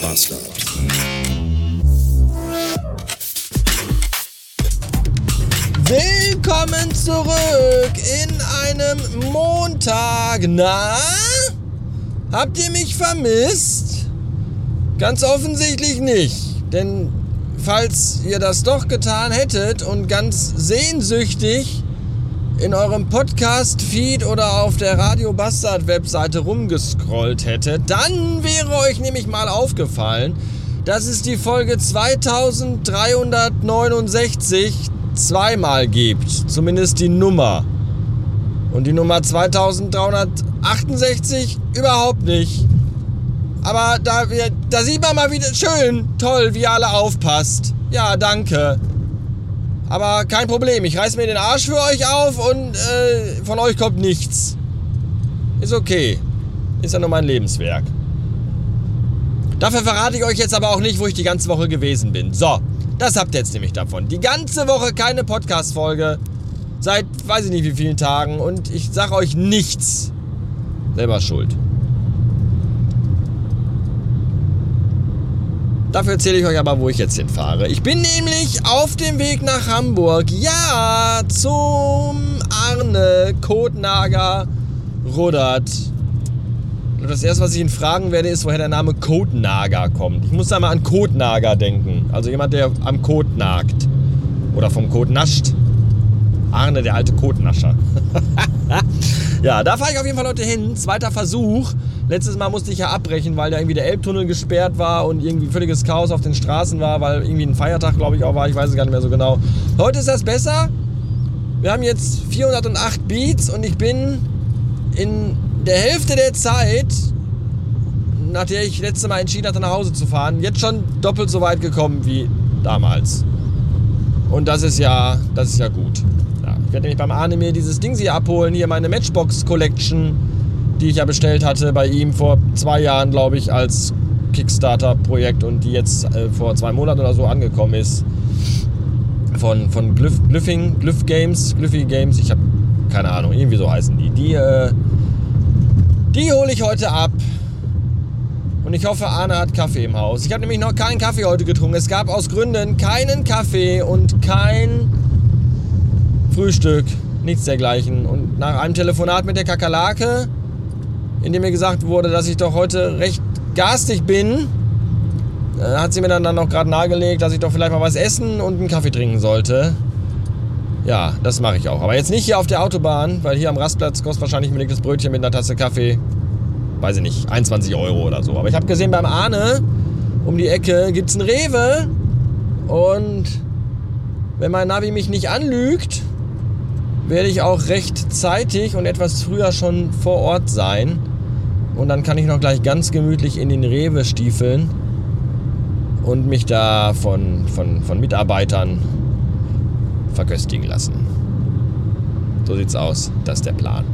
Bastard. Willkommen zurück in einem Montag. Na? Habt ihr mich vermisst? Ganz offensichtlich nicht. Denn falls ihr das doch getan hättet und ganz sehnsüchtig in eurem Podcast-Feed oder auf der Radio Bastard-Webseite rumgescrollt hättet, dann wäre euch nämlich mal aufgefallen, dass es die Folge 2369 zweimal gibt. Zumindest die Nummer. Und die Nummer 2368 überhaupt nicht. Aber da, da sieht man mal wieder schön, toll, wie ihr alle aufpasst. Ja, danke. Aber kein Problem, ich reiß mir den Arsch für euch auf und äh, von euch kommt nichts. Ist okay. Ist ja nur mein Lebenswerk. Dafür verrate ich euch jetzt aber auch nicht, wo ich die ganze Woche gewesen bin. So, das habt ihr jetzt nämlich davon. Die ganze Woche keine Podcast-Folge. Seit weiß ich nicht wie vielen Tagen. Und ich sag euch nichts. Selber schuld. Dafür erzähle ich euch aber, wo ich jetzt hinfahre. Ich bin nämlich auf dem Weg nach Hamburg. Ja, zum Arne Kotnager Rudert. Das erste, was ich ihn fragen werde, ist, woher der Name Kotnager kommt. Ich muss da mal an Kotnager denken. Also jemand, der am Kot nagt. Oder vom Kot nascht. Arne, der alte Kotnascher. ja, da fahre ich auf jeden Fall heute hin. Zweiter Versuch. Letztes Mal musste ich ja abbrechen, weil da irgendwie der Elbtunnel gesperrt war und irgendwie völliges Chaos auf den Straßen war, weil irgendwie ein Feiertag, glaube ich, auch war. Ich weiß es gar nicht mehr so genau. Heute ist das besser. Wir haben jetzt 408 Beats und ich bin in der Hälfte der Zeit, nach der ich letztes Mal entschieden hatte, nach Hause zu fahren, jetzt schon doppelt so weit gekommen wie damals. Und das ist ja, das ist ja gut. Ich werde nämlich beim Arne mir dieses Ding hier abholen, hier meine Matchbox Collection die ich ja bestellt hatte bei ihm vor zwei Jahren, glaube ich, als Kickstarter-Projekt und die jetzt äh, vor zwei Monaten oder so angekommen ist. Von, von Glyph, Glyphing, Glyph Games, Glyphy Games, ich habe keine Ahnung, irgendwie so heißen die. Die, äh, die hole ich heute ab. Und ich hoffe, Arne hat Kaffee im Haus. Ich habe nämlich noch keinen Kaffee heute getrunken. Es gab aus Gründen keinen Kaffee und kein Frühstück. Nichts dergleichen. Und nach einem Telefonat mit der Kakerlake in dem mir gesagt wurde, dass ich doch heute recht garstig bin, äh, hat sie mir dann, noch gerade nahegelegt, dass ich doch vielleicht mal was essen und einen Kaffee trinken sollte. Ja, das mache ich auch. Aber jetzt nicht hier auf der Autobahn, weil hier am Rastplatz kostet wahrscheinlich ein belegtes Brötchen mit einer Tasse Kaffee, weiß ich nicht, 21 Euro oder so. Aber ich habe gesehen, beim Ahne um die Ecke gibt es einen Rewe. Und wenn mein Navi mich nicht anlügt, werde ich auch recht zeitig und etwas früher schon vor Ort sein. Und dann kann ich noch gleich ganz gemütlich in den Rewe stiefeln und mich da von, von, von Mitarbeitern verköstigen lassen. So sieht's aus. Das ist der Plan.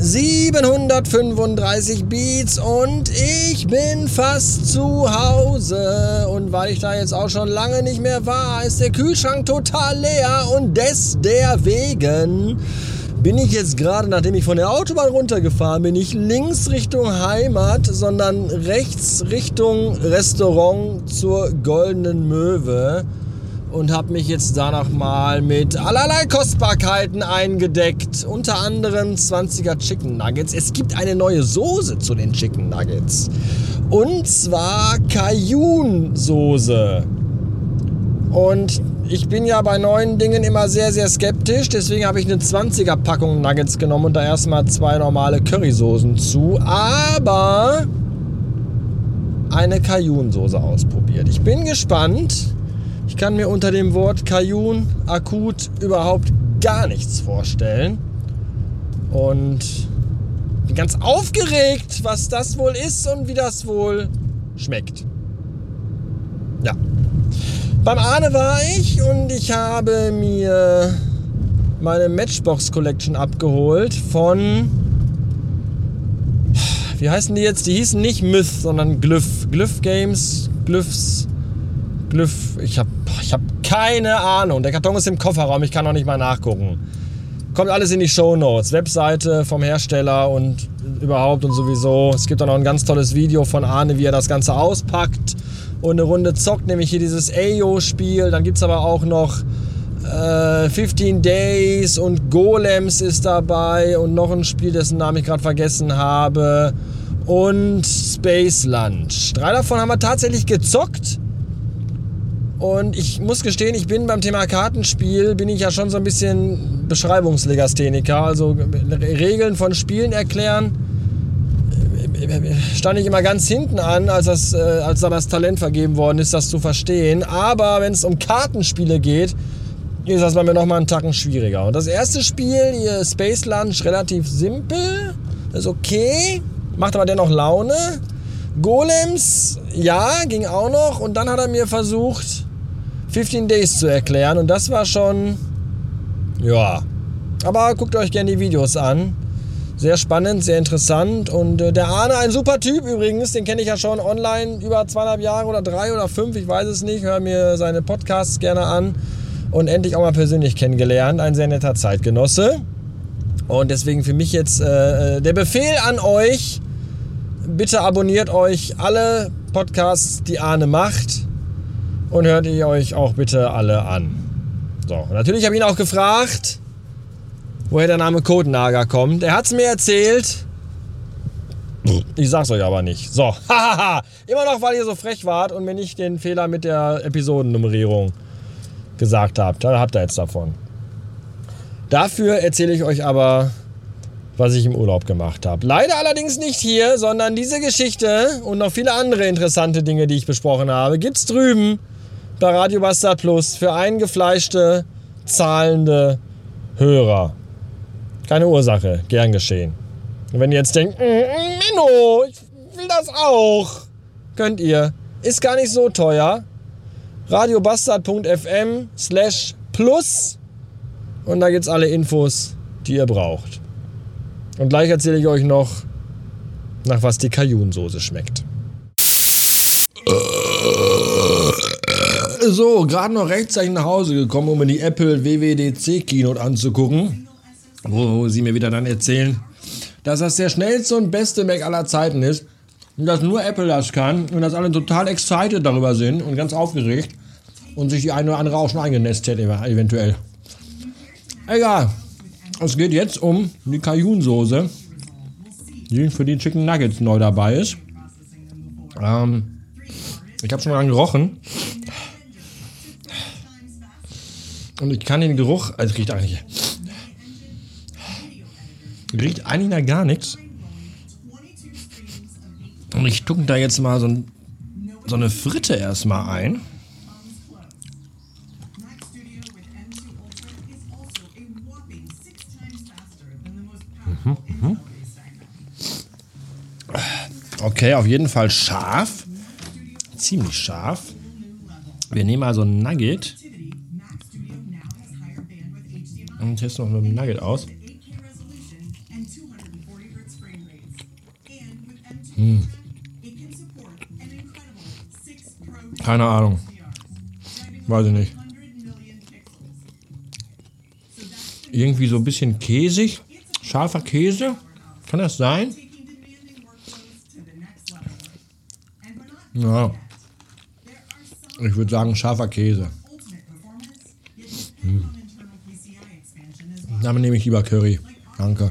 735 Beats und ich bin fast zu Hause. Und weil ich da jetzt auch schon lange nicht mehr war, ist der Kühlschrank total leer und deswegen bin ich jetzt gerade, nachdem ich von der Autobahn runtergefahren bin, nicht links Richtung Heimat, sondern rechts Richtung Restaurant zur Goldenen Möwe und habe mich jetzt danach mal mit allerlei Kostbarkeiten eingedeckt. Unter anderem 20er Chicken Nuggets. Es gibt eine neue Soße zu den Chicken Nuggets. Und zwar Cajun-Soße. Und ich bin ja bei neuen Dingen immer sehr, sehr skeptisch. Deswegen habe ich eine 20er Packung Nuggets genommen und da erstmal zwei normale Currysoßen zu. Aber eine Cajun-Soße ausprobiert. Ich bin gespannt. Ich kann mir unter dem Wort Cajun akut überhaupt gar nichts vorstellen. Und bin ganz aufgeregt, was das wohl ist und wie das wohl schmeckt. Ja. Beim Ahne war ich und ich habe mir meine Matchbox Collection abgeholt von. Wie heißen die jetzt? Die hießen nicht Myth, sondern Glyph. Glyph Games, Glyphs, Glyph. Ich habe ich hab keine Ahnung. Der Karton ist im Kofferraum, ich kann noch nicht mal nachgucken. Kommt alles in die Show Notes. Webseite vom Hersteller und überhaupt und sowieso. Es gibt auch noch ein ganz tolles Video von Arne, wie er das Ganze auspackt und eine Runde zockt, nämlich hier dieses Ayo-Spiel. Dann gibt es aber auch noch äh, 15 Days und Golems ist dabei und noch ein Spiel, dessen Namen ich gerade vergessen habe. Und Space Lunch. Drei davon haben wir tatsächlich gezockt. Und ich muss gestehen, ich bin beim Thema Kartenspiel, bin ich ja schon so ein bisschen Beschreibungslegastheniker. Also Regeln von Spielen erklären, stand ich immer ganz hinten an, als, das, äh, als da das Talent vergeben worden ist, das zu verstehen. Aber wenn es um Kartenspiele geht, ist das bei mir nochmal einen Tacken schwieriger. Und das erste Spiel, hier Space Lunch, relativ simpel, ist okay, macht aber dennoch Laune. Golems, ja, ging auch noch. Und dann hat er mir versucht, 15 Days zu erklären. Und das war schon, ja. Aber guckt euch gerne die Videos an. Sehr spannend, sehr interessant. Und äh, der Arne, ein super Typ übrigens, den kenne ich ja schon online über zweieinhalb Jahre oder drei oder fünf, ich weiß es nicht. Höre mir seine Podcasts gerne an. Und endlich auch mal persönlich kennengelernt. Ein sehr netter Zeitgenosse. Und deswegen für mich jetzt äh, äh der Befehl an euch. Bitte abonniert euch alle Podcasts, die Arne macht und hört ihr euch auch bitte alle an. So, natürlich habe ich ihn auch gefragt, woher der Name Codenager kommt. Er hat es mir erzählt. Ich sag's euch aber nicht. So, hahaha. Immer noch, weil ihr so frech wart und mir nicht den Fehler mit der Episodennummerierung gesagt habt. Da habt ihr jetzt davon. Dafür erzähle ich euch aber, was ich im Urlaub gemacht habe. Leider allerdings nicht hier, sondern diese Geschichte und noch viele andere interessante Dinge, die ich besprochen habe, gibt's drüben bei Radio Bastard Plus für eingefleischte, zahlende Hörer. Keine Ursache, gern geschehen. Und wenn ihr jetzt denkt, mm, Menno, ich will das auch, könnt ihr. Ist gar nicht so teuer. radiobastard.fm slash plus und da gibt's alle Infos, die ihr braucht. Und gleich erzähle ich euch noch, nach was die Cajun-Soße schmeckt. So, gerade noch rechtzeitig nach Hause gekommen, um mir die Apple WWDC Keynote anzugucken, wo sie mir wieder dann erzählen, dass das der schnellste und beste Mac aller Zeiten ist und dass nur Apple das kann und dass alle total excited darüber sind und ganz aufgeregt und sich die eine oder andere auch schon eingenässt hätte eventuell. Egal. Es geht jetzt um die Cajun-Soße, die für die Chicken Nuggets neu dabei ist. Ähm, ich habe schon mal gerochen. Und ich kann den Geruch, also riecht eigentlich. Riecht eigentlich nach gar nichts. Und ich tuck da jetzt mal so, ein, so eine Fritte erstmal ein. Mhm, mhm. Okay, auf jeden Fall scharf. Ziemlich scharf. Wir nehmen mal so ein Nugget. Und testen noch mit dem Nugget aus. Hm. Keine Ahnung. Weiß ich nicht. Irgendwie so ein bisschen käsig. Scharfer Käse. Kann das sein? Ja. Ich würde sagen scharfer Käse. Damit nehme ich lieber Curry. Danke.